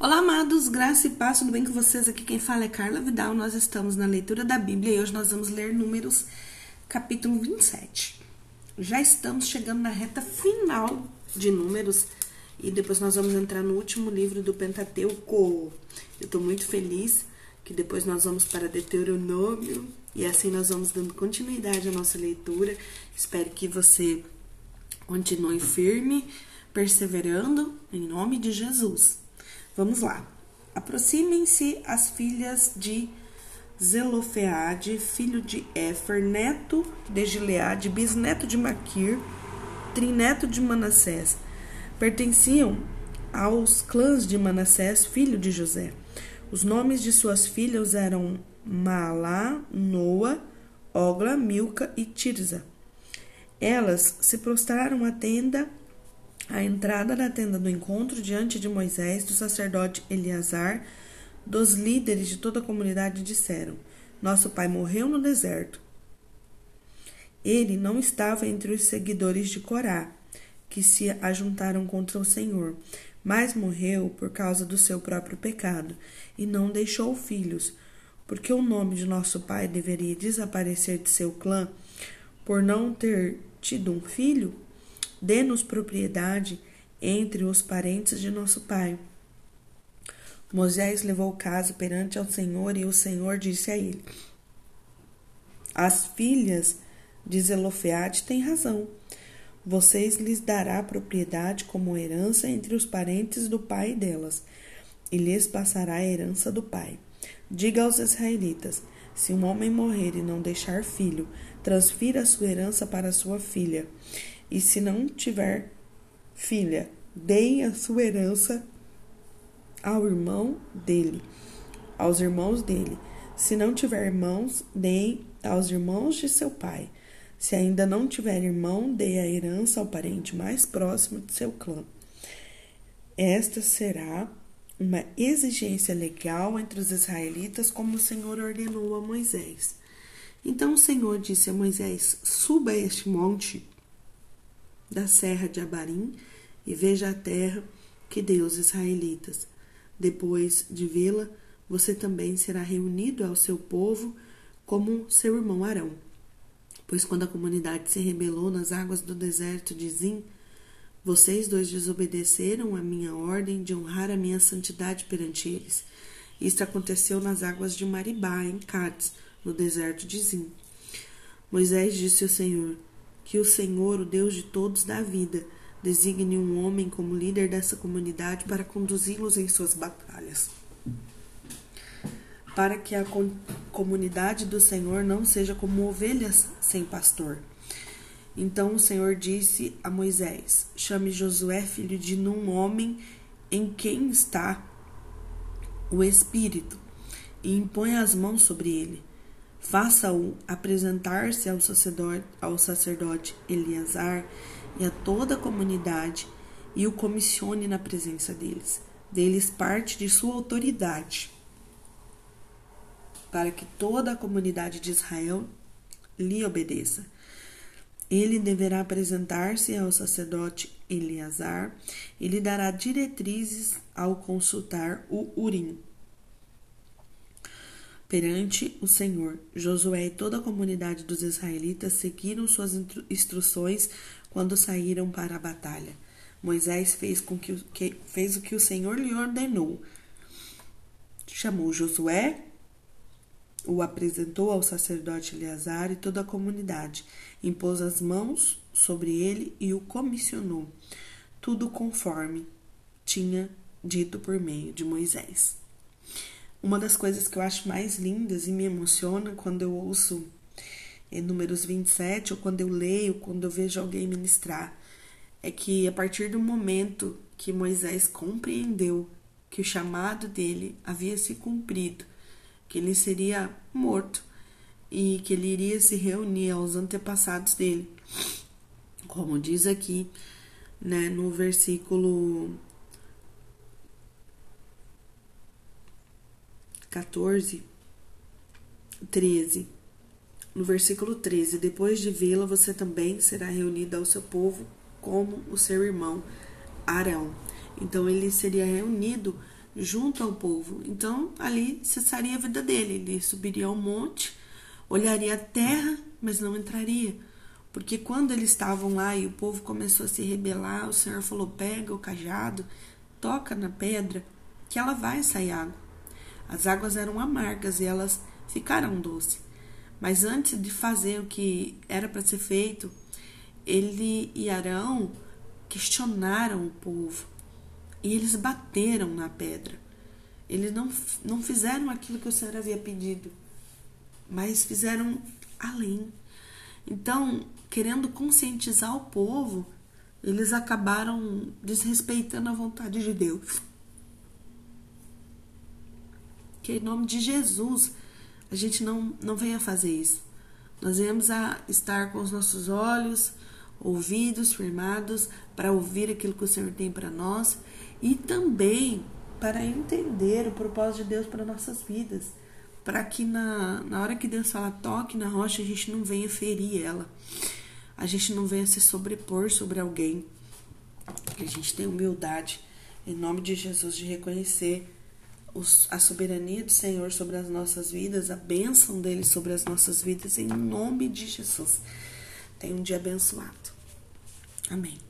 Olá, amados, graça e paz, tudo bem com vocês? Aqui quem fala é Carla Vidal. Nós estamos na leitura da Bíblia e hoje nós vamos ler Números, capítulo 27. Já estamos chegando na reta final de Números e depois nós vamos entrar no último livro do Pentateuco. Eu estou muito feliz que depois nós vamos para Deuteronômio e assim nós vamos dando continuidade à nossa leitura. Espero que você continue firme, perseverando, em nome de Jesus. Vamos lá. Aproximem-se as filhas de Zelofeade, filho de Éfer, neto de Gileade, bisneto de Maquir, trineto de Manassés. Pertenciam aos clãs de Manassés, filho de José. Os nomes de suas filhas eram Malá, Noa, Ogla, Milca e Tirza. Elas se prostraram à tenda a entrada da tenda do encontro diante de Moisés, do sacerdote Eleazar, dos líderes de toda a comunidade disseram: Nosso pai morreu no deserto. Ele não estava entre os seguidores de Corá, que se ajuntaram contra o Senhor, mas morreu por causa do seu próprio pecado e não deixou filhos, porque o nome de nosso pai deveria desaparecer de seu clã por não ter tido um filho? Dê-nos propriedade entre os parentes de nosso pai. Moisés levou o caso perante ao Senhor e o Senhor disse a ele: As filhas de Zelofeade têm razão. Vocês lhes dará propriedade como herança entre os parentes do pai delas, e lhes passará a herança do pai. Diga aos israelitas: se um homem morrer e não deixar filho, transfira a sua herança para sua filha. E se não tiver filha, deem a sua herança ao irmão dele, aos irmãos dele. Se não tiver irmãos, deem aos irmãos de seu pai. Se ainda não tiver irmão, dê a herança ao parente mais próximo de seu clã. Esta será uma exigência legal entre os israelitas, como o Senhor ordenou a Moisés. Então o Senhor disse a Moisés: Suba este monte da serra de Abarim e veja a terra que deu os israelitas. Depois de vê-la, você também será reunido ao seu povo como seu irmão Arão. Pois quando a comunidade se rebelou nas águas do deserto de Zim, vocês dois desobedeceram a minha ordem de honrar a minha santidade perante eles. Isto aconteceu nas águas de Maribá, em Cádiz, no deserto de Zim. Moisés disse ao Senhor: que o Senhor, o Deus de todos, dá vida, designe um homem como líder dessa comunidade para conduzi-los em suas batalhas. Para que a comunidade do Senhor não seja como ovelhas sem pastor. Então o Senhor disse a Moisés: Chame Josué, filho de Num, homem em quem está o Espírito, e impõe as mãos sobre ele. Faça-o apresentar-se ao sacerdote, ao sacerdote Eleazar e a toda a comunidade e o comissione na presença deles. Deles parte de sua autoridade, para que toda a comunidade de Israel lhe obedeça. Ele deverá apresentar-se ao sacerdote Eleazar e lhe dará diretrizes ao consultar o Urim Perante o Senhor, Josué e toda a comunidade dos israelitas seguiram suas instruções quando saíram para a batalha. Moisés fez, com que, que, fez o que o Senhor lhe ordenou. Chamou Josué, o apresentou ao sacerdote Eleazar e toda a comunidade, impôs as mãos sobre ele e o comissionou, tudo conforme tinha dito por meio de Moisés. Uma das coisas que eu acho mais lindas e me emociona quando eu ouço em números 27 ou quando eu leio, quando eu vejo alguém ministrar, é que a partir do momento que Moisés compreendeu que o chamado dele havia se cumprido, que ele seria morto e que ele iria se reunir aos antepassados dele, como diz aqui, né, no versículo 14, 13. No versículo 13: Depois de vê-la, você também será reunido ao seu povo como o seu irmão Arão. Então ele seria reunido junto ao povo. Então, ali cessaria a vida dele. Ele subiria ao monte, olharia a terra, mas não entraria. Porque quando eles estavam lá e o povo começou a se rebelar, o Senhor falou: pega o cajado, toca na pedra, que ela vai sair água. As águas eram amargas e elas ficaram doces. Mas antes de fazer o que era para ser feito, ele e Arão questionaram o povo e eles bateram na pedra. Eles não, não fizeram aquilo que o Senhor havia pedido, mas fizeram além. Então, querendo conscientizar o povo, eles acabaram desrespeitando a vontade de Deus. Que em nome de Jesus a gente não, não venha fazer isso. Nós venhamos a estar com os nossos olhos, ouvidos firmados para ouvir aquilo que o Senhor tem para nós e também para entender o propósito de Deus para nossas vidas. Para que na, na hora que Deus fala toque na rocha, a gente não venha ferir ela. A gente não venha se sobrepor sobre alguém. Que a gente tenha humildade, em nome de Jesus, de reconhecer a soberania do Senhor sobre as nossas vidas, a bênção dele sobre as nossas vidas, em nome de Jesus. Tenha um dia abençoado. Amém.